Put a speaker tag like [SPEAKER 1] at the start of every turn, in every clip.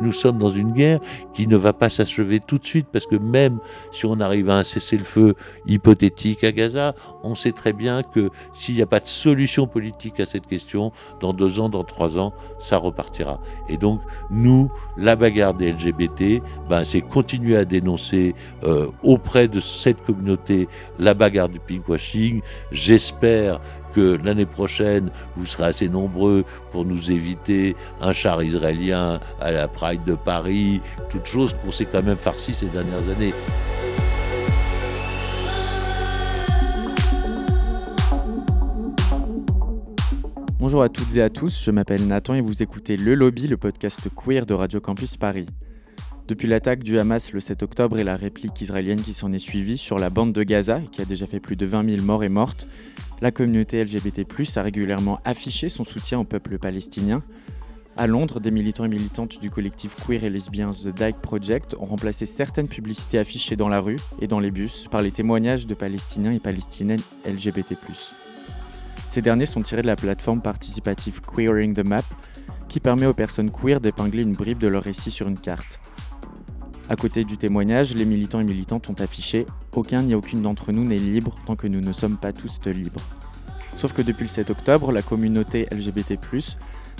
[SPEAKER 1] nous sommes dans une guerre qui ne va pas s'achever tout de suite, parce que même si on arrive à un cessez-le-feu hypothétique à Gaza, on sait très bien que s'il n'y a pas de solution politique à cette question, dans deux ans, dans trois ans, ça repartira. Et donc, nous, la bagarre des LGBT, ben, c'est continuer à dénoncer euh, auprès de cette communauté la bagarre du pinkwashing. J'espère l'année prochaine, vous serez assez nombreux pour nous éviter un char israélien à la Pride de Paris, toutes choses qu'on s'est quand même farci ces dernières années.
[SPEAKER 2] Bonjour à toutes et à tous, je m'appelle Nathan et vous écoutez Le Lobby, le podcast queer de Radio Campus Paris. Depuis l'attaque du Hamas le 7 octobre et la réplique israélienne qui s'en est suivie sur la bande de Gaza, qui a déjà fait plus de 20 000 morts et mortes, la communauté LGBT+, a régulièrement affiché son soutien au peuple palestinien. À Londres, des militants et militantes du collectif queer et lesbiens The Dyke Project ont remplacé certaines publicités affichées dans la rue et dans les bus par les témoignages de Palestiniens et Palestiniennes LGBT+. Ces derniers sont tirés de la plateforme participative Queering the Map, qui permet aux personnes queer d'épingler une bribe de leur récit sur une carte. À côté du témoignage, les militants et militantes ont affiché Aucun ni aucune d'entre nous n'est libre tant que nous ne sommes pas tous libres. Sauf que depuis le 7 octobre, la communauté LGBT,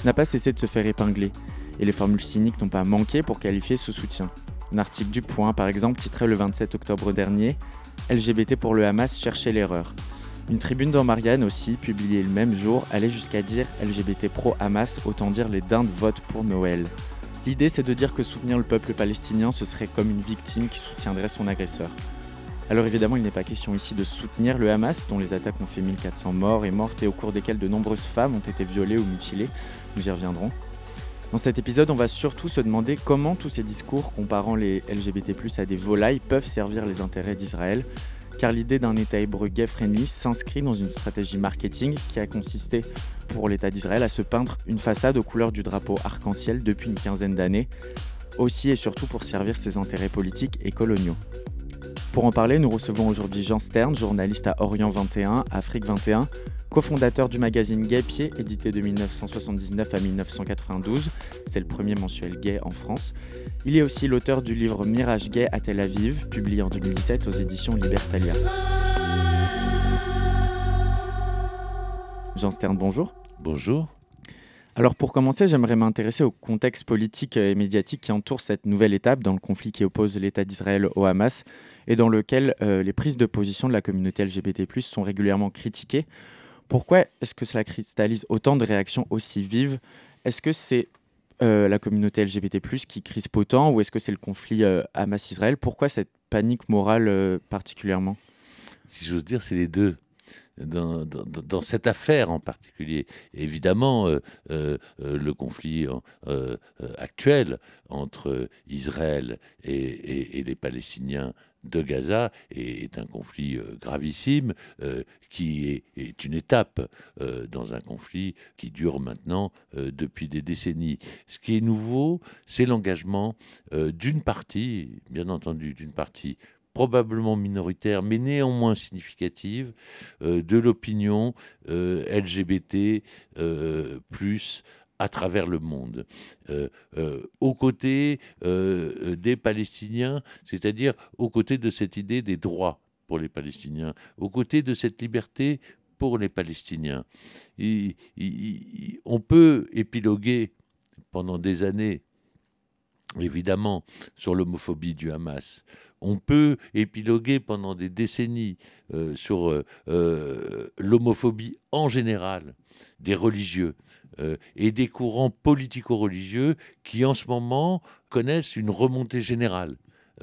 [SPEAKER 2] n'a pas cessé de se faire épingler, et les formules cyniques n'ont pas manqué pour qualifier ce soutien. Un article du Point, par exemple, titré le 27 octobre dernier LGBT pour le Hamas cherchait l'erreur. Une tribune dans Marianne aussi, publiée le même jour, allait jusqu'à dire LGBT pro-Hamas, autant dire les dindes votent pour Noël. L'idée, c'est de dire que soutenir le peuple palestinien, ce serait comme une victime qui soutiendrait son agresseur. Alors évidemment, il n'est pas question ici de soutenir le Hamas, dont les attaques ont fait 1400 morts et mortes et au cours desquelles de nombreuses femmes ont été violées ou mutilées. Nous y reviendrons. Dans cet épisode, on va surtout se demander comment tous ces discours comparant les LGBT+ à des volailles peuvent servir les intérêts d'Israël, car l'idée d'un État hébreu gay-friendly s'inscrit dans une stratégie marketing qui a consisté pour l'État d'Israël à se peindre une façade aux couleurs du drapeau arc-en-ciel depuis une quinzaine d'années, aussi et surtout pour servir ses intérêts politiques et coloniaux. Pour en parler, nous recevons aujourd'hui Jean Stern, journaliste à Orient 21, Afrique 21, cofondateur du magazine Gay Pied, édité de 1979 à 1992. C'est le premier mensuel gay en France. Il est aussi l'auteur du livre Mirage gay à Tel Aviv, publié en 2017 aux éditions Libertalia. Jean Stern, bonjour.
[SPEAKER 1] Bonjour.
[SPEAKER 2] Alors pour commencer, j'aimerais m'intéresser au contexte politique et médiatique qui entoure cette nouvelle étape dans le conflit qui oppose l'État d'Israël au Hamas et dans lequel euh, les prises de position de la communauté LGBT+ sont régulièrement critiquées. Pourquoi est-ce que cela cristallise autant de réactions aussi vives? Est-ce que c'est euh, la communauté LGBT+ qui crispe autant ou est-ce que c'est le conflit euh, Hamas-Israël? Pourquoi cette panique morale particulièrement?
[SPEAKER 1] Si j'ose dire, c'est les deux dans, cette affaire en particulier. évidemment, euh, euh, euh, le conflit actuel entre Israël et, les Palestiniens de Gaza est, un conflit gravissime qui est, une étape dans un conflit qui dure maintenant depuis des décennies. Ce qui est nouveau, c'est l'engagement d'une partie, bien entendu, d'une partie probablement minoritaire, mais néanmoins significative, euh, de l'opinion euh, LGBT euh, plus à travers le monde, aux côtés des Palestiniens, c'est-à-dire aux côtés de cette idée des droits pour les Palestiniens, aux côtés de cette liberté pour les Palestiniens. on peut épiloguer pendant des années, évidemment, sur l'homophobie du Hamas, on peut épiloguer pendant des décennies euh, sur euh, euh, l'homophobie en général des religieux et des courants politico-religieux qui en ce moment connaissent une remontée générale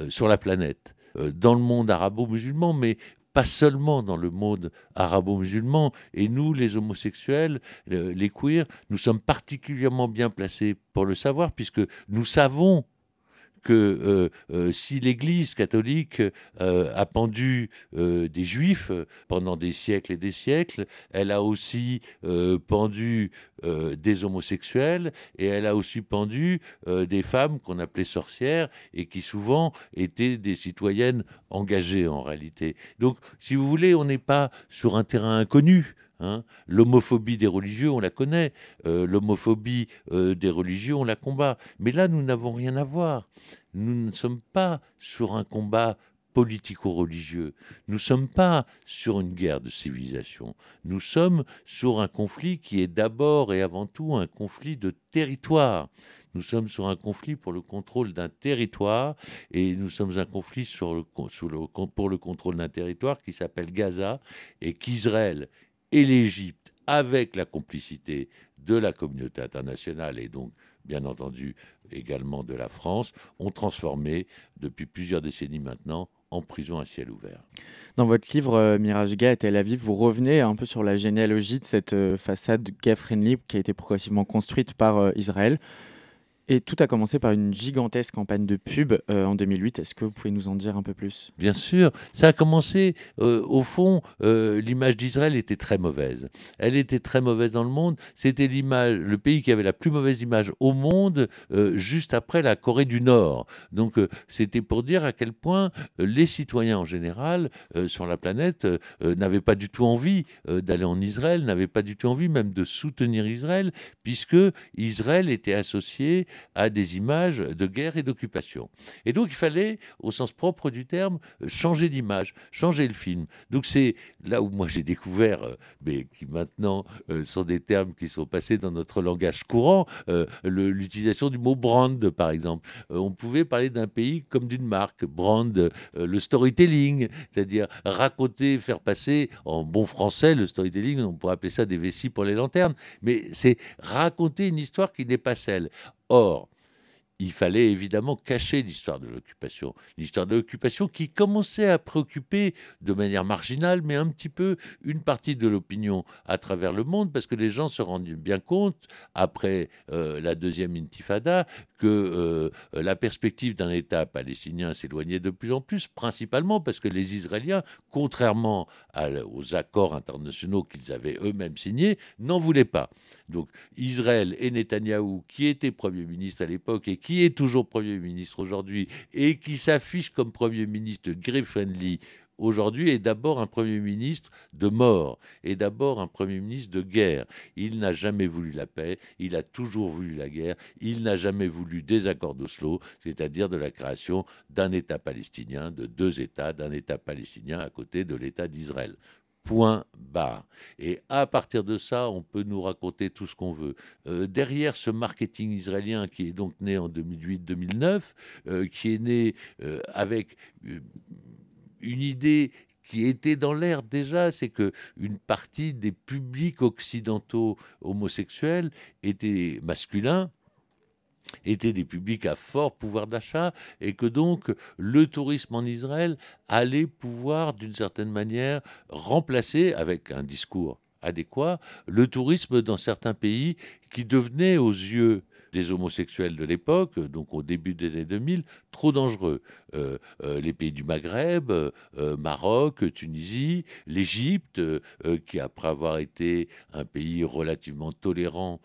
[SPEAKER 1] sur la planète, dans le monde arabo-musulman, mais pas seulement dans le monde arabo-musulman. Et nous, les homosexuels, les queers, nous sommes particulièrement bien placés pour le savoir, puisque nous savons que euh, euh, si l'Église catholique euh, a pendu des juifs pendant des siècles et des siècles, elle a aussi pendu des homosexuels et elle a aussi pendu des femmes qu'on appelait sorcières et qui souvent étaient des citoyennes engagées en réalité. Donc, si vous voulez, on n'est pas sur un terrain inconnu Hein. L'homophobie des religieux, on la connaît. Euh, l'homophobie euh, des religieux, on la combat. Mais là, nous n'avons rien à voir. Nous ne sommes pas sur un combat politico-religieux. Nous ne sommes pas sur une guerre de civilisation. Nous sommes sur un conflit qui est d'abord et avant tout un conflit de territoire. Nous sommes sur un conflit pour le contrôle d'un territoire et nous sommes un conflit pour le contrôle d'un territoire qui s'appelle Gaza et qu'Israël et l'Égypte, avec la complicité de la communauté internationale et donc bien entendu également de la France, ont transformé depuis plusieurs décennies maintenant en prison à ciel ouvert.
[SPEAKER 2] Dans votre livre euh, Mirage Gay à Tel Aviv, vous revenez un peu sur la généalogie de cette euh, façade gay-friendly qui a été progressivement construite par euh, Israël. Et tout a commencé par une gigantesque campagne de pub euh, en 2008. Est-ce que vous pouvez nous en dire un peu plus?
[SPEAKER 1] Bien sûr. Ça a commencé, euh, au fond, euh, l'image d'Israël était très mauvaise. Elle était très mauvaise dans le monde. C'était l'image, le pays qui avait la plus mauvaise image au monde, juste après la Corée du Nord. Donc, c'était pour dire à quel point les citoyens en général sur la planète n'avaient pas du tout envie d'aller en Israël, n'avaient pas du tout envie même de soutenir Israël, puisque Israël était associé à des images de guerre et d'occupation. Et donc il fallait, au sens propre du terme, changer d'image, changer le film. Donc c'est là où moi j'ai découvert, euh, mais qui maintenant euh, sont des termes qui sont passés dans notre langage courant, euh, l'utilisation du mot brand, par exemple. on pouvait parler d'un pays comme d'une marque, brand, le storytelling, c'est-à-dire raconter, faire passer, en bon français, le storytelling, on pourrait appeler ça des vessies pour les lanternes, mais c'est raconter une histoire qui n'est pas celle. Or, il fallait évidemment cacher l'histoire de l'occupation. L'histoire de l'occupation qui commençait à préoccuper de manière marginale, mais un petit peu une partie de l'opinion à travers le monde, parce que les gens se rendaient bien compte, après euh, la deuxième intifada, que euh, la perspective d'un État palestinien s'éloignait de plus en plus, principalement parce que les Israéliens, contrairement aux accords internationaux qu'ils avaient eux-mêmes signés, n'en voulaient pas. Donc Israël et Netanyahou, qui était Premier ministre à l'époque et qui est toujours Premier ministre aujourd'hui, et qui s'affiche comme Premier ministre grey-friendly aujourd'hui est d'abord un Premier ministre de mort, et d'abord un Premier ministre de guerre. Il n'a jamais voulu la paix, il a toujours voulu la guerre, il n'a jamais voulu des accords d'Oslo, c'est-à-dire de la création d'un État palestinien, de deux États, d'un État palestinien à côté de l'État d'Israël. Point. Et à partir de ça, on peut nous raconter tout ce qu'on veut. Euh, derrière ce marketing israélien qui est donc né en 2008-2009, euh, qui est né euh, avec une idée qui était dans l'air déjà, c'est que une partie des publics occidentaux homosexuels étaient masculins, étaient des publics à fort pouvoir d'achat et que donc le tourisme en Israël allait pouvoir d'une certaine manière remplacer avec un discours adéquat le tourisme dans certains pays qui devenait aux yeux des homosexuels de l'époque, donc au début des années 2000, trop dangereux. Euh, euh, les pays du Maghreb, euh, Maroc, Tunisie, l'Égypte, qui après avoir été un pays relativement tolérant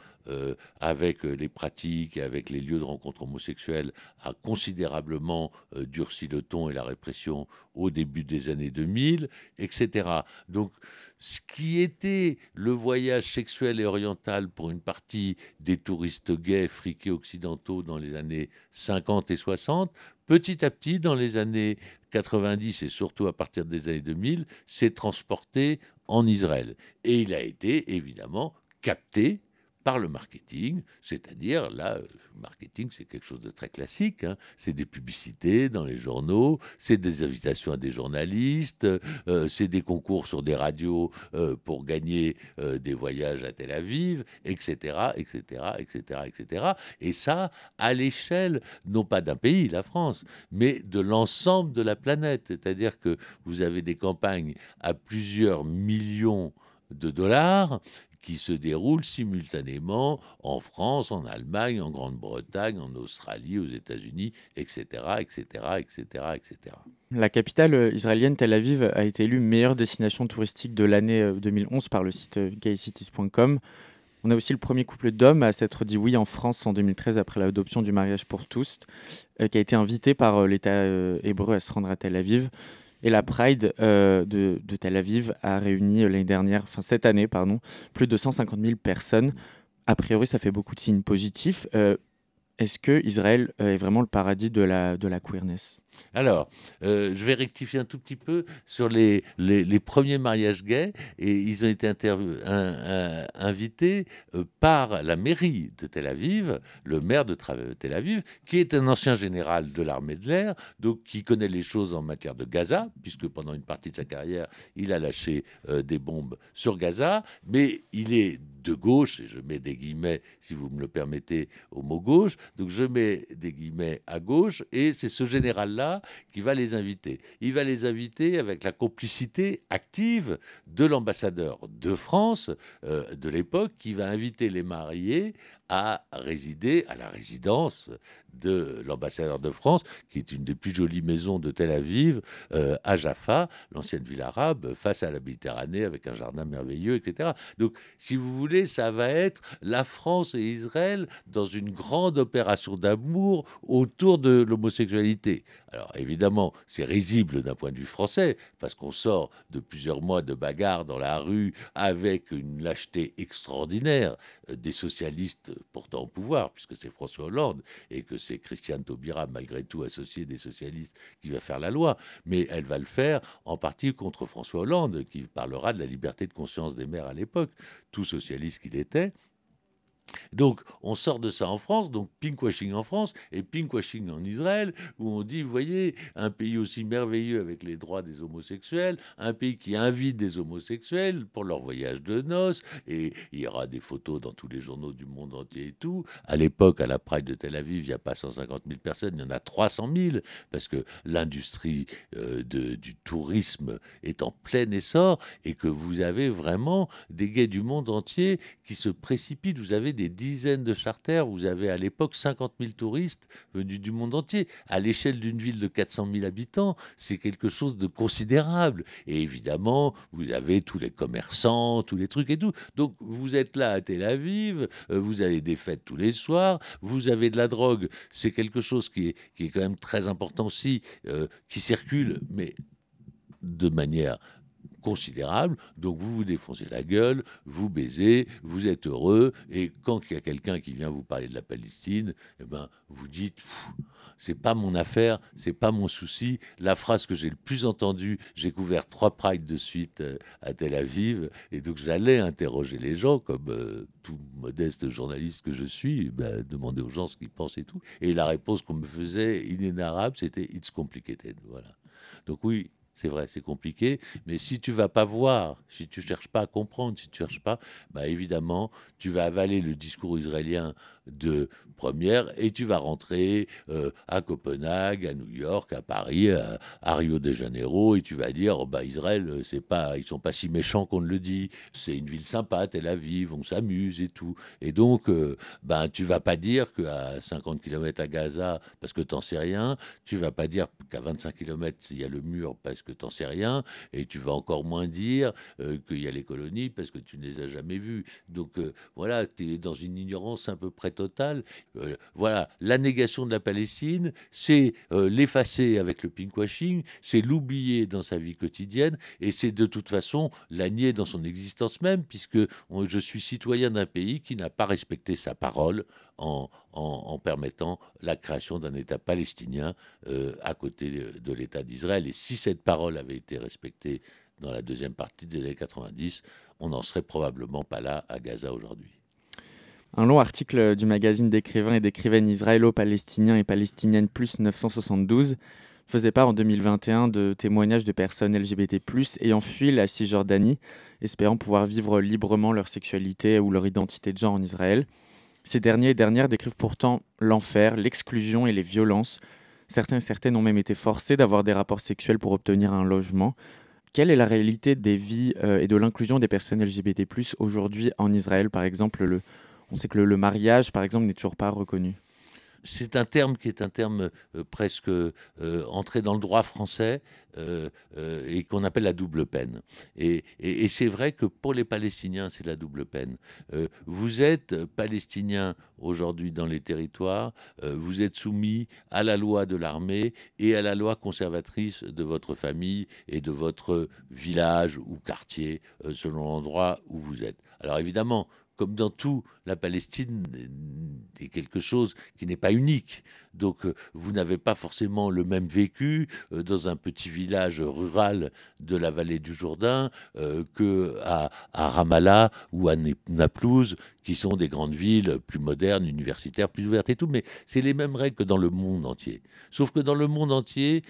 [SPEAKER 1] avec les pratiques et avec les lieux de rencontre homosexuels, a considérablement durci le ton et la répression au début des années 2000, etc. Donc, ce qui était le voyage sexuel et oriental pour une partie des touristes gays, friqués occidentaux dans les années 50 et 60, petit à petit, dans les années 90 et surtout à partir des années 2000, s'est transporté en Israël. Et il a été évidemment capté par le marketing, c'est-à-dire là, le euh, marketing c'est quelque chose de très classique, hein. c'est des publicités dans les journaux, c'est des invitations à des journalistes, euh, c'est des concours sur des radios euh, pour gagner des voyages à Tel Aviv, etc., etc., etc., etc. Et ça, à l'échelle non pas d'un pays, la France, mais de l'ensemble de la planète, c'est-à-dire que vous avez des campagnes à plusieurs millions de dollars qui se déroule simultanément en France, en Allemagne, en Grande-Bretagne, en Australie, aux États-Unis, etc., etc., etc., etc.
[SPEAKER 2] La capitale euh, israélienne Tel Aviv a été élue meilleure destination touristique de l'année 2011 euh, par le site euh, gaycities.com. On a aussi le premier couple d'hommes à s'être dit oui en France en 2013 après l'adoption du mariage pour tous, qui a été invité par l'État hébreu à se rendre à Tel Aviv. Et la Pride de, de, Tel Aviv a réuni l'année dernière, enfin cette année, pardon, plus de 150 000 personnes. A priori, ça fait beaucoup de signes positifs. Est-ce que Israël est vraiment le paradis de la, de la queerness?
[SPEAKER 1] Alors, euh, je vais rectifier un tout petit peu sur les, les, premiers mariages gays. Et ils ont été invités euh, par la mairie de Tel Aviv, le maire de Tel Aviv, qui est un ancien général de l'armée de l'air, donc qui connaît les choses en matière de Gaza, puisque pendant une partie de sa carrière, il a lâché euh, des bombes sur Gaza. Mais il est de gauche, et je mets des guillemets, si vous me le permettez, au mot gauche. Donc je mets des guillemets à gauche, et c'est ce général-là qui va les inviter. Il va les inviter avec la complicité active de l'ambassadeur de France euh, de l'époque qui va inviter les mariés à résider à la résidence de l'ambassadeur de France, qui est une des plus jolies maisons de Tel Aviv, euh, à Jaffa, l'ancienne ville arabe, face à la Méditerranée, avec un jardin merveilleux, etc. Donc, si vous voulez, ça va être la France et Israël dans une grande opération d'amour autour de l'homosexualité. Alors, évidemment, c'est risible d'un point de vue français, parce qu'on sort de plusieurs mois de bagarre dans la rue avec une lâcheté extraordinaire euh, des socialistes pourtant au pouvoir, puisque c'est François Hollande et que c'est Christiane Taubira, malgré tout associé des socialistes, qui va faire la loi. Mais elle va le faire en partie contre François Hollande, qui parlera de la liberté de conscience des maires à l'époque, tout socialiste qu'il était. Donc, on sort de ça en France, donc pinkwashing en France et pinkwashing en Israël, où on dit, vous voyez, un pays aussi merveilleux avec les droits des homosexuels, un pays qui invite des homosexuels pour leur voyage de noces, et il y aura des photos dans tous les journaux du monde entier et tout. À l'époque, à la Pride de Tel Aviv, il n'y a pas 150 000 personnes, il y en a 300 000, parce que l'industrie euh, du tourisme est en plein essor, et que vous avez vraiment des gays du monde entier qui se précipitent. Vous avez des dizaines de charters. Vous avez à l'époque 50 000 touristes venus du monde entier. À l'échelle d'une ville de 400 000 habitants, c'est quelque chose de considérable. Et évidemment, vous avez tous les commerçants, tous les trucs et tout. Donc vous êtes là à Tel Aviv, euh, vous avez des fêtes tous les soirs, vous avez de la drogue. C'est quelque chose qui est, qui est quand même très important aussi, euh, qui circule, mais de manière considérable. Donc vous vous défoncez la gueule, vous baisez, vous êtes heureux, et quand il y a quelqu'un qui vient vous parler de la Palestine, eh ben, vous dites c'est pas mon affaire, c'est pas mon souci. La phrase que j'ai le plus entendue, j'ai couvert trois prides de suite euh, à Tel Aviv, et donc j'allais interroger les gens, comme euh, tout modeste journaliste que je suis, ben, demander aux gens ce qu'ils pensent et tout. Et la réponse qu'on me faisait, inénarrable, c'était It's complicated. Voilà. Donc oui, c'est vrai, c'est compliqué, mais si tu vas pas voir, si tu cherches pas à comprendre, si tu cherches pas, bah évidemment, tu vas avaler le discours israélien de première et tu vas rentrer euh, à Copenhague, à New York, à Paris, à, Rio de Janeiro et tu vas dire oh, bah Israël c'est pas ils sont pas si méchants qu'on le dit, c'est une ville sympa, Tel Aviv, on s'amuse et tout. Et donc euh, ben tu vas pas dire qu'à 50 km à Gaza parce que t'en sais rien, tu vas pas dire qu'à 25 km il y a le mur parce que t'en sais rien et tu vas encore moins dire euh, qu'il y a les colonies parce que tu ne les as jamais vues. Donc voilà, tu es dans une ignorance à peu près totale. Euh, voilà, la négation de la Palestine, c'est euh, l'effacer avec le pinkwashing, c'est l'oublier dans sa vie quotidienne, et c'est de toute façon la nier dans son existence même, puisque je suis citoyen d'un pays qui n'a pas respecté sa parole en, en, permettant la création d'un État palestinien euh, à côté de l'État d'Israël. Et si cette parole avait été respectée dans la deuxième partie des années 90, on n'en serait probablement pas là à Gaza aujourd'hui.
[SPEAKER 2] Un long article du magazine d'écrivains et d'écrivaines israélo-palestiniens et palestiniennes plus 972 faisait part en 2021 de témoignages de personnes LGBT+, ayant fui la Cisjordanie, espérant pouvoir vivre librement leur sexualité ou leur identité de genre en Israël. Ces derniers et dernières décrivent pourtant l'enfer, l'exclusion et les violences. Certains et certaines ont même été forcés d'avoir des rapports sexuels pour obtenir un logement. Quelle est la réalité des vies euh, et de l'inclusion des personnes LGBT+, aujourd'hui en Israël, par exemple le, on sait que le, mariage, par exemple, n'est toujours pas reconnu.
[SPEAKER 1] C'est un terme qui est un terme euh, presque euh, entré dans le droit français euh, et qu'on appelle la double peine. Et, c'est vrai que pour les Palestiniens, c'est la double peine. vous êtes palestinien aujourd'hui dans les territoires, vous êtes soumis à la loi de l'armée et à la loi conservatrice de votre famille et de votre village ou quartier, selon l'endroit où vous êtes. Alors évidemment, comme dans tout, la Palestine est quelque chose qui n'est pas unique. Donc euh, vous n'avez pas forcément le même vécu euh, dans un petit village rural de la vallée du Jourdain euh, que à, Ramallah ou à Naplouse, qui sont des grandes villes plus modernes, universitaires, plus ouvertes et tout. Mais c'est les mêmes règles que dans le monde entier. Sauf que dans le monde entier,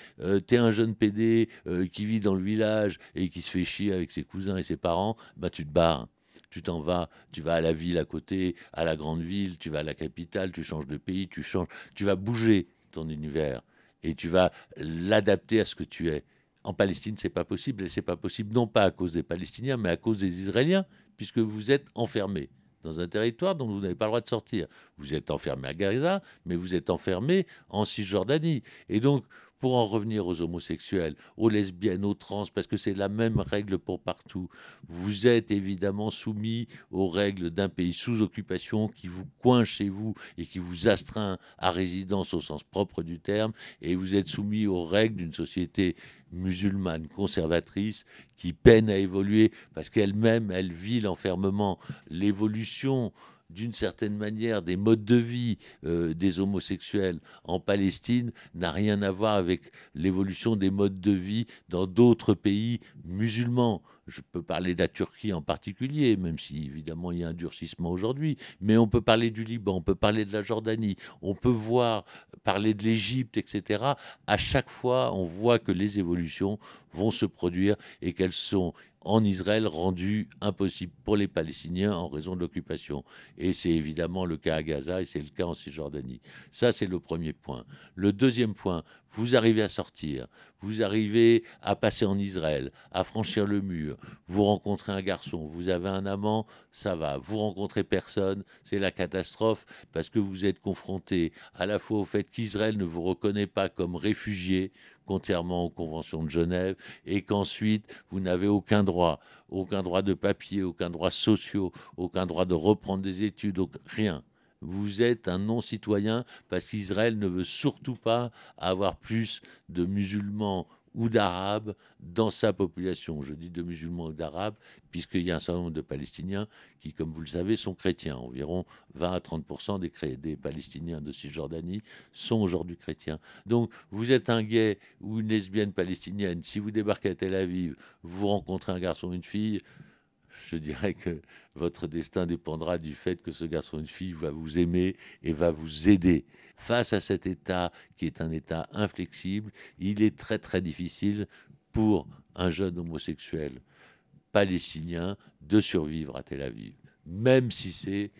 [SPEAKER 1] tu es un jeune PD qui vit dans le village et qui se fait chier avec ses cousins et ses parents, bah tu te barres tu t'en vas, tu vas à la ville à côté, à la grande ville, tu vas à la capitale, tu changes de pays, tu changes, tu vas bouger ton univers et tu vas l'adapter à ce que tu es. En Palestine, c'est pas possible, et c'est pas possible non pas à cause des Palestiniens, mais à cause des Israéliens, puisque vous êtes enfermés dans un territoire dont vous n'avez pas le droit de sortir. Vous êtes enfermé à Gaza, mais vous êtes enfermé en Cisjordanie. Et donc, pour en revenir aux homosexuels, aux lesbiennes, aux trans, parce que c'est la même règle pour partout. Vous êtes évidemment soumis aux règles d'un pays sous occupation qui vous coince chez vous et qui vous astreint à résidence au sens propre du terme, et vous êtes soumis aux règles d'une société musulmane conservatrice qui peine à évoluer parce qu'elle-même, elle vit l'enfermement, l'évolution d'une certaine manière des modes de vie euh, des homosexuels en Palestine n'a rien à voir avec l'évolution des modes de vie dans d'autres pays musulmans. Je peux parler de la Turquie en particulier, même si évidemment il y a un durcissement aujourd'hui, mais on peut parler du Liban, on peut parler de la Jordanie, on peut voir parler de l'Égypte, etc. À chaque fois, on voit que les évolutions vont se produire et qu'elles sont en Israël rendu impossible pour les Palestiniens en raison de l'occupation. Et c'est évidemment le cas à Gaza et c'est le cas en Cisjordanie. Ça, c'est le premier point. Le deuxième point, vous arrivez à sortir, vous arrivez à passer en Israël, à franchir le mur, vous rencontrez un garçon, vous avez un amant, ça va, vous rencontrez personne, c'est la catastrophe parce que vous êtes confronté à la fois au fait qu'Israël ne vous reconnaît pas comme réfugié, contrairement aux conventions de Genève, et qu'ensuite vous n'avez aucun droit, aucun droit de papier, aucun droit social, aucun droit de reprendre des études, rien. Vous êtes un non-citoyen parce qu'Israël ne veut surtout pas avoir plus de musulmans ou d'Arabes dans sa population. Je dis de musulmans ou d'Arabes, puisqu'il y a un certain nombre de Palestiniens qui, comme vous le savez, sont chrétiens. Environ 20 à 30 des, des Palestiniens de Cisjordanie sont aujourd'hui chrétiens. Donc, vous êtes un gay ou une lesbienne palestinienne. Si vous débarquez à Tel Aviv, vous rencontrez un garçon ou une fille, je dirais que votre destin dépendra du fait que ce garçon ou une fille va vous aimer et va vous aider. Face à cet état qui est un état inflexible, il est très très difficile pour un jeune homosexuel palestinien de survivre à Tel Aviv, même si c'est,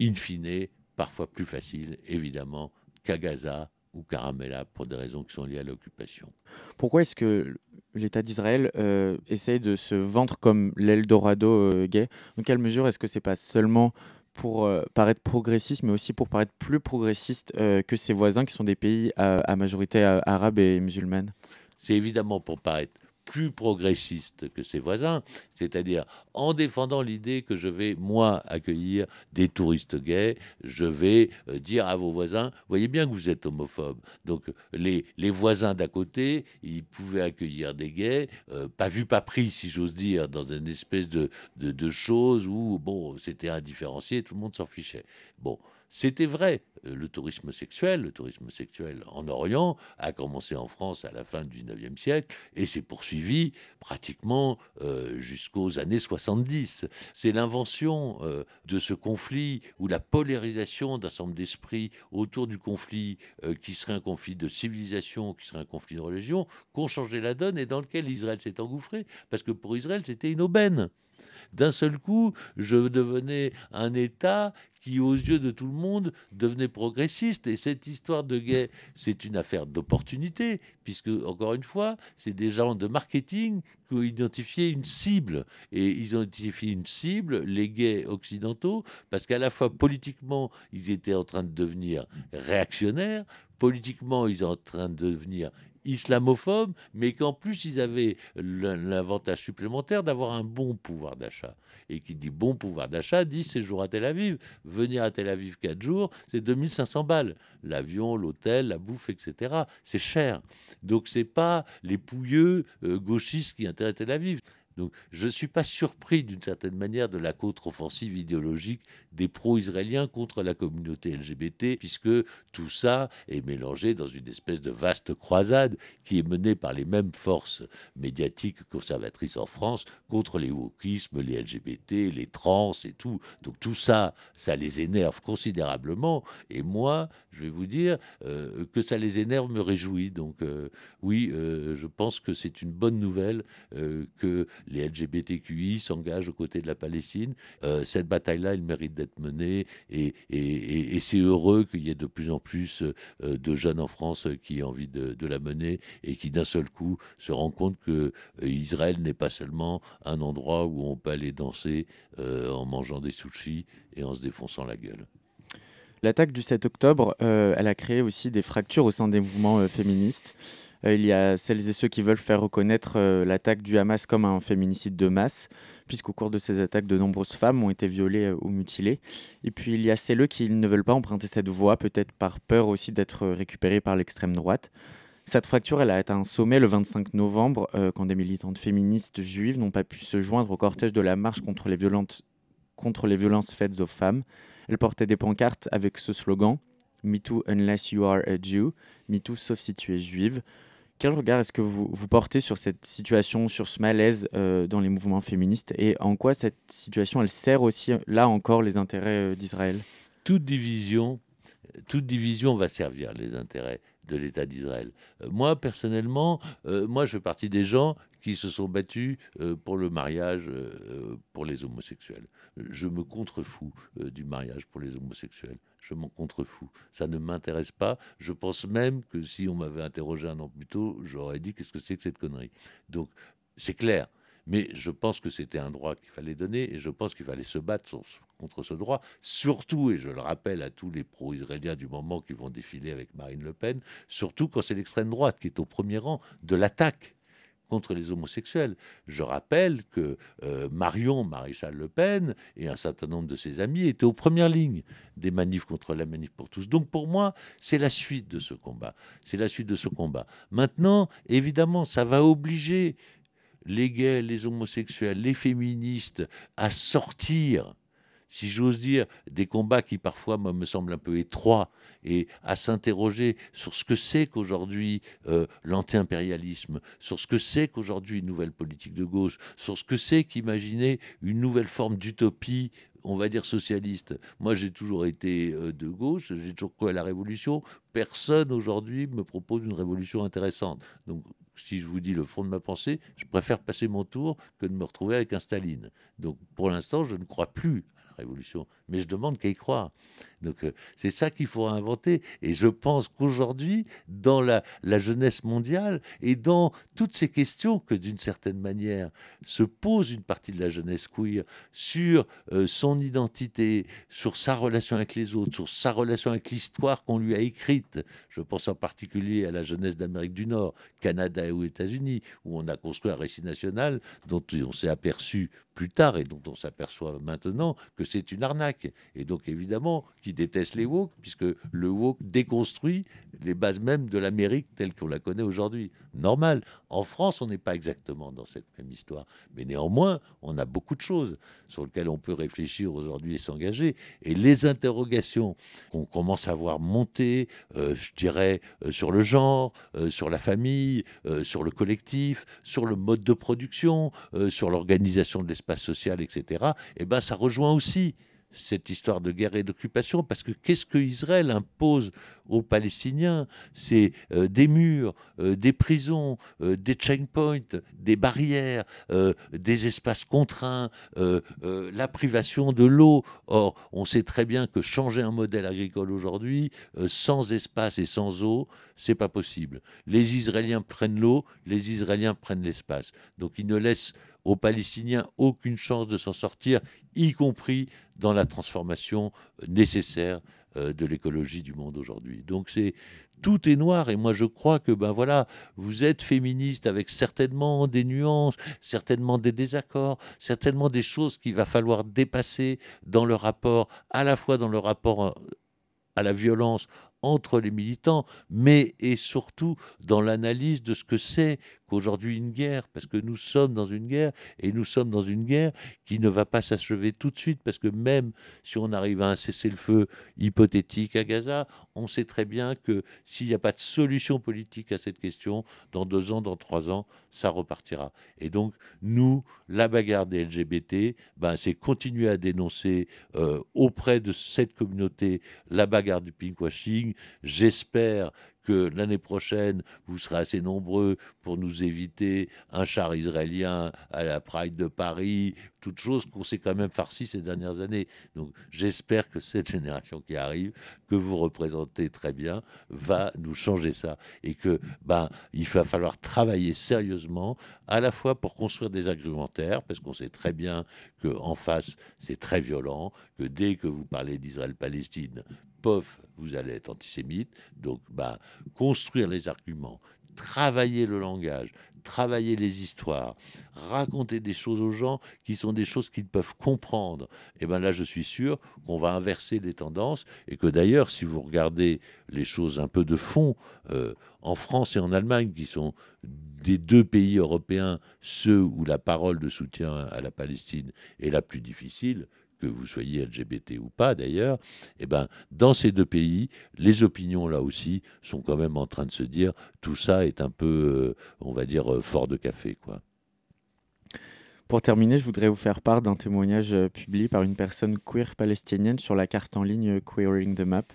[SPEAKER 1] in fine, parfois plus facile, évidemment, qu'à Gaza ou Caramella pour des raisons qui sont liées à l'occupation.
[SPEAKER 2] Pourquoi est-ce que l'État d'Israël euh, essaye de se vendre comme l'Eldorado euh, gay. Dans quelle mesure est-ce que c'est pas seulement pour euh, paraître progressiste, mais aussi pour paraître plus progressiste que ses voisins qui sont des pays à majorité arabe et musulmane
[SPEAKER 1] C'est évidemment pour paraître plus progressiste que ses voisins, c'est-à-dire en défendant l'idée que je vais, moi, accueillir des touristes gays, je vais euh, dire à vos voisins, voyez bien que vous êtes homophobe. Donc les, les voisins d'à côté, ils pouvaient accueillir des gays, euh, pas vu, pas pris, si j'ose dire, dans une espèce de, de, de chose où, bon, c'était indifférencié, tout le monde s'en fichait. Bon, c'était vrai. Euh, le tourisme sexuel, le tourisme sexuel en Orient, a commencé en France à la fin du 19e siècle et s'est poursuivi pratiquement euh, jusqu'aux années 70. C'est l'invention euh, de ce conflit ou la polarisation d'un certain d'esprits autour du conflit qui serait un conflit de civilisation, qui serait un conflit de religion, qu'ont changé la donne et dans lequel Israël s'est engouffré. Parce que pour Israël, c'était une aubaine D'un seul coup, je devenais un État qui, aux yeux de tout le monde, devenait progressiste. Et cette histoire de gay, c'est une affaire d'opportunité, puisque, encore une fois, c'est des gens de marketing qui ont identifié une cible. Et ils ont identifié une cible, les gays occidentaux, parce qu'à la fois politiquement, ils étaient en train de devenir réactionnaires, politiquement, ils étaient en train de devenir islamophobes, mais qu'en plus ils avaient l'avantage supplémentaire d'avoir un bon pouvoir d'achat. Et qui dit bon pouvoir d'achat dit séjour à Tel Aviv. Venir à Tel Aviv quatre jours, c'est 2500 balles. L'avion, l'hôtel, la bouffe, etc. C'est cher. Donc c'est pas les pouilleux euh, gauchistes qui intéressent Tel Aviv. Donc je ne suis pas surpris d'une certaine manière de la contre-offensive idéologique des pro-israéliens contre la communauté LGBT, puisque tout ça est mélangé dans une espèce de vaste croisade qui est menée par les mêmes forces médiatiques conservatrices en France contre les wokismes, les LGBT, les trans et tout. Donc tout ça, ça les énerve considérablement. Et moi, je vais vous dire euh, que ça les énerve me réjouit. Donc euh, oui, euh, je pense que c'est une bonne nouvelle que les LGBTQI s'engagent aux côtés de la Palestine. Euh, cette bataille-là, elle mérite d'être menée et, c'est heureux qu'il y ait de plus en plus euh, de jeunes en France qui aient envie de, la mener et qui d'un seul coup se rendent compte que euh, Israël n'est pas seulement un endroit où on peut aller danser en mangeant des sushis et en se défonçant la gueule.
[SPEAKER 2] L'attaque du 7 octobre, elle a créé aussi des fractures au sein des mouvements féministes. Euh, il y a celles et ceux qui veulent faire reconnaître euh, l'attaque du Hamas comme un féminicide de masse, puisqu'au cours de ces attaques, de nombreuses femmes ont été violées euh, ou mutilées. Et puis il y a celles qui ne veulent pas emprunter cette voie, peut-être par peur aussi d'être récupérées par l'extrême droite. Cette fracture, elle a atteint un sommet le 25 novembre, quand des militantes féministes juives n'ont pas pu se joindre au cortège de la marche contre les, contre les violences faites aux femmes. Elles portaient des pancartes avec ce slogan Me too unless you are a Jew, Me too sauf si tu es juive. Quel regard est-ce que vous, vous, portez sur cette situation, sur ce malaise euh, dans les mouvements féministes et en quoi cette situation, elle sert aussi, là encore, les intérêts euh, d'Israël?
[SPEAKER 1] Toute division, toute division va servir les intérêts de l'État d'Israël. Euh, moi, personnellement, moi, je fais partie des gens qui se sont battus pour le mariage pour les homosexuels. Je me contrefous du mariage pour les homosexuels je m'en contrefous. Ça ne m'intéresse pas. Je pense même que si on m'avait interrogé un an plus tôt, j'aurais dit qu'est-ce que c'est que cette connerie? Donc, c'est clair. Mais je pense que c'était un droit qu'il fallait donner et je pense qu'il fallait se battre contre ce droit. Surtout, et je le rappelle à tous les pro-israéliens du moment qui vont défiler avec Marine Le Pen, surtout quand c'est l'extrême droite qui est au premier rang de l'attaque contre les homosexuels. Je rappelle que euh, Marion Maréchal Le Pen et un certain nombre de ses amis étaient aux premières lignes des manifs contre la manif pour tous. Donc pour moi, c'est la suite de ce combat. C'est la suite de ce combat. Maintenant, évidemment, ça va obliger les gays, les homosexuels, les féministes à sortir si j'ose dire, des combats qui parfois me semblent un peu étroits et à s'interroger sur ce que c'est qu'aujourd'hui euh, l'anti-impérialisme, sur ce que c'est qu'aujourd'hui une nouvelle politique de gauche, sur ce que c'est qu'imaginer une nouvelle forme d'utopie on va dire socialiste. Moi, j'ai toujours été euh, de gauche, j'ai toujours cru à la révolution. Personne aujourd'hui me propose une révolution intéressante. Donc, si je vous dis le fond de ma pensée, je préfère passer mon tour que de me retrouver avec un Staline. Donc, pour l'instant, je ne crois plus révolution. Mais je demande qu'à y croire. Donc euh, c'est ça qu'il faut inventer. Et je pense qu'aujourd'hui, dans la, jeunesse mondiale et dans toutes ces questions que d'une certaine manière se pose une partie de la jeunesse queer sur euh, son identité, sur sa relation avec les autres, sur sa relation avec l'histoire qu'on lui a écrite. Je pense en particulier à la jeunesse d'Amérique du Nord, Canada ou États-Unis, où on a construit un récit national dont on s'est aperçu plus tard et dont on s'aperçoit maintenant que c'est une arnaque. Et donc évidemment, qui déteste les woke, puisque le woke déconstruit les bases même de l'Amérique telle qu'on la connaît aujourd'hui. Normal. En France, on n'est pas exactement dans cette même histoire. Mais néanmoins, on a beaucoup de choses sur lesquelles on peut réfléchir aujourd'hui et s'engager. Et les interrogations qu'on commence à voir monter, euh, je dirais, euh, sur le genre, euh, sur la famille, sur le collectif, sur le mode de production, sur l'organisation de l'espace social, etc., eh ben, ça rejoint aussi cette histoire de guerre et d'occupation, parce que qu'est-ce que Israël impose aux Palestiniens? C'est euh, des murs, euh, des prisons, euh, des checkpoints, des barrières, des espaces contraints, la privation de l'eau. Or, on sait très bien que changer un modèle agricole aujourd'hui, sans espace et sans eau, c'est pas possible. Les Israéliens prennent l'eau, les Israéliens prennent l'espace. Donc, ils ne laissent aux Palestiniens aucune chance de s'en sortir, y compris dans la transformation nécessaire euh, de l'écologie du monde aujourd'hui. Donc c'est tout est noir et moi je crois que ben voilà, vous êtes féministe avec certainement des nuances, certainement des désaccords, certainement des choses qu'il va falloir dépasser dans le rapport à la fois dans le rapport euh, à la violence entre les militants, mais et surtout dans l'analyse de ce que c'est qu'aujourd'hui une guerre, parce que nous sommes dans une guerre, et nous sommes dans une guerre qui ne va pas s'achever tout de suite, parce que même si on arrive à un cessez-le-feu hypothétique à Gaza, on sait très bien que s'il n'y a pas de solution politique à cette question, dans deux ans, dans trois ans, ça repartira. Et donc, nous, la bagarre des LGBT, ben, c'est continuer à dénoncer euh, auprès de cette communauté la bagarre du pinkwashing. J'espère que l'année prochaine, vous serez assez nombreux pour nous éviter un char israélien à la Pride de Paris, toute chose qu'on s'est quand même farci ces dernières années. Donc j'espère que cette génération qui arrive, que vous représentez très bien, va nous changer ça. Et que ben, il va falloir travailler sérieusement, à la fois pour construire des argumentaires, parce qu'on sait très bien qu'en face, c'est très violent, que dès que vous parlez d'Israël-Palestine, vous allez être antisémite. Donc, bah, construire les arguments, travailler le langage, travailler les histoires, raconter des choses aux gens qui sont des choses qu'ils peuvent comprendre. Et ben là, je suis sûr qu'on va inverser les tendances et que d'ailleurs, si vous regardez les choses un peu de fond, euh, en France et en Allemagne, qui sont des deux pays européens, ceux où la parole de soutien à la Palestine est la plus difficile, que vous soyez LGBT ou pas d'ailleurs, eh ben, dans ces deux pays, les opinions là aussi sont quand même en train de se dire tout ça est un peu, euh, on va dire, euh, fort de café. quoi.
[SPEAKER 2] Pour terminer, je voudrais vous faire part d'un témoignage euh, publié par une personne queer palestinienne sur la carte en ligne Queering the Map.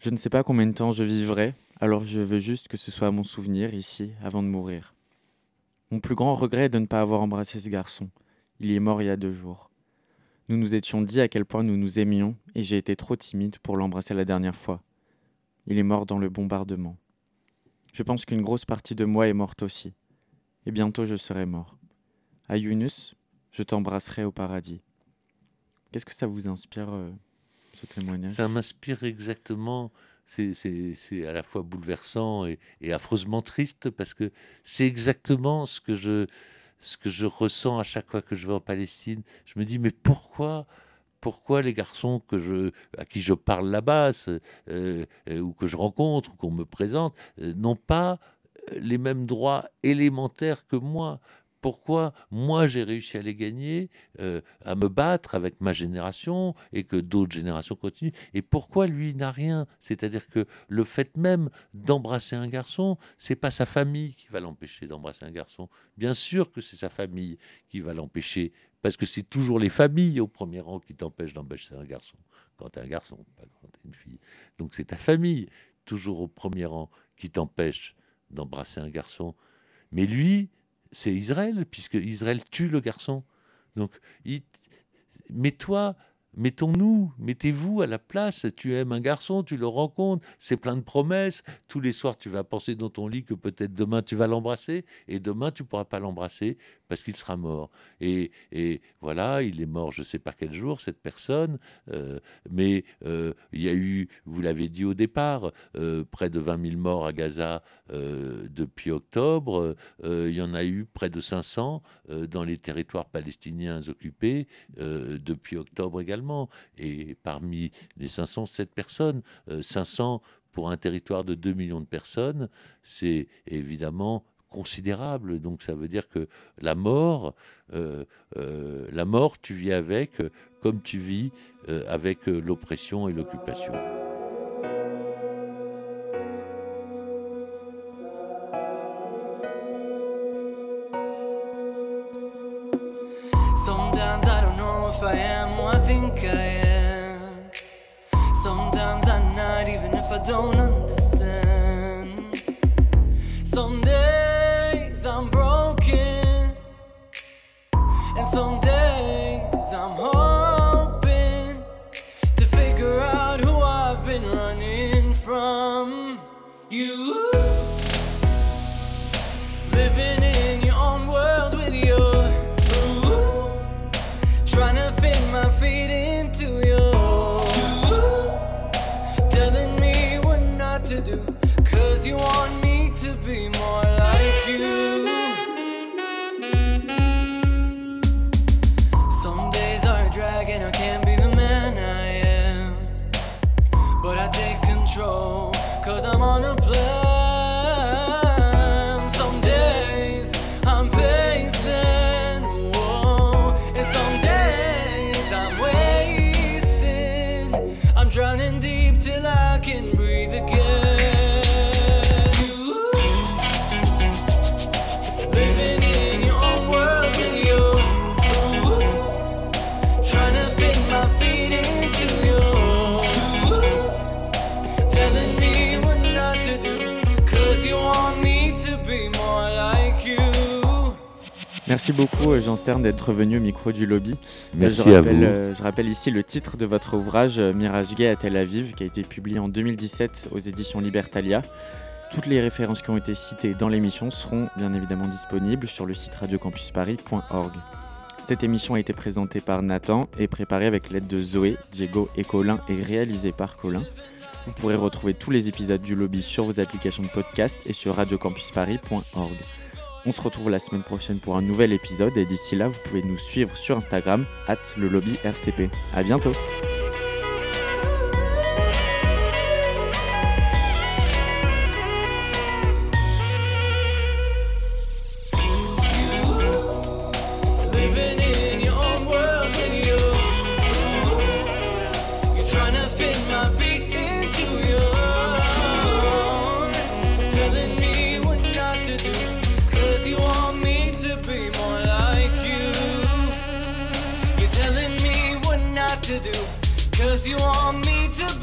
[SPEAKER 2] Je ne sais pas combien de temps je vivrai, alors je veux juste que ce soit mon souvenir ici avant de mourir. Mon plus grand regret est de ne pas avoir embrassé ce garçon. Il est mort il y a deux jours. Nous nous étions dit à quel point nous nous aimions et j'ai été trop timide pour l'embrasser la dernière fois. Il est mort dans le bombardement. Je pense qu'une grosse partie de moi est morte aussi. Et bientôt je serai mort. À Yunus, je t'embrasserai au paradis. Qu'est-ce que ça vous inspire, euh, ce témoignage?
[SPEAKER 1] Ça m'inspire exactement. C'est à la fois bouleversant et, et affreusement triste parce que c'est exactement ce que je, ce que je ressens à chaque fois que je vais en Palestine. Je me dis, mais pourquoi pourquoi les garçons à qui je parle là-bas, euh, euh, ou que je rencontre, ou qu'on me présente, euh, n'ont pas les mêmes droits élémentaires que moi? Pourquoi moi j'ai réussi à les gagner, euh, à me battre avec ma génération et que d'autres générations continuent, et pourquoi lui n'a rien? C'est-à-dire que le fait même d'embrasser un garçon, c'est pas sa famille qui va l'empêcher d'embrasser un garçon. Bien sûr que c'est sa famille qui va l'empêcher, parce que c'est toujours les familles au premier rang qui t'empêchent d'embrasser un garçon. Quand tu es un garçon, pas quand tu es une fille. Donc c'est ta famille toujours au premier rang qui t'empêche d'embrasser un garçon. Mais lui, c'est Israël, puisque Israël tue le garçon. Donc, mais toi, Mettons-nous, mettez-vous à la place. Tu aimes un garçon, tu le rencontres, c'est plein de promesses. Tous les soirs, tu vas penser dans ton lit que peut-être demain tu vas l'embrasser, et demain tu pourras pas l'embrasser parce qu'il sera mort. Et, voilà, il est mort, je ne sais pas quel jour, cette personne, euh, mais euh, il y a eu, vous l'avez dit au départ, euh, près de 20 000 morts à Gaza depuis octobre. il y en a eu près de 500 dans les territoires palestiniens occupés depuis octobre également. Et parmi les 500, 7 personnes, 500 euh, pour un territoire de 2 millions de personnes, c'est évidemment considérable. Donc ça veut dire que la mort, euh, euh, la mort, tu vis avec comme tu vis avec l'oppression et l'occupation.
[SPEAKER 3] Sometimes I don't know if I am who I think I am. Sometimes I'm not, even if I don't understand. Drowning
[SPEAKER 2] Merci beaucoup Jean Stern d'être venu au micro du lobby.
[SPEAKER 1] Merci
[SPEAKER 2] je,
[SPEAKER 1] à vous.
[SPEAKER 2] euh, je rappelle ici le titre de votre ouvrage euh, Mirage Gay à Tel Aviv qui a été publié en 2017 aux éditions Libertalia. Toutes les références qui ont été citées dans l'émission seront bien évidemment disponibles sur le site radiocampusparis.org. Cette émission a été présentée par Nathan et préparée avec l'aide de Zoé, Diego et Colin et réalisée par Colin. Vous pourrez retrouver tous les épisodes du lobby sur vos applications de podcast et sur radiocampusparis.org. On se retrouve la semaine prochaine pour un nouvel épisode et d'ici là, vous pouvez nous suivre sur Instagram, at le lobby RCP. À bientôt!
[SPEAKER 3] Cause you want me to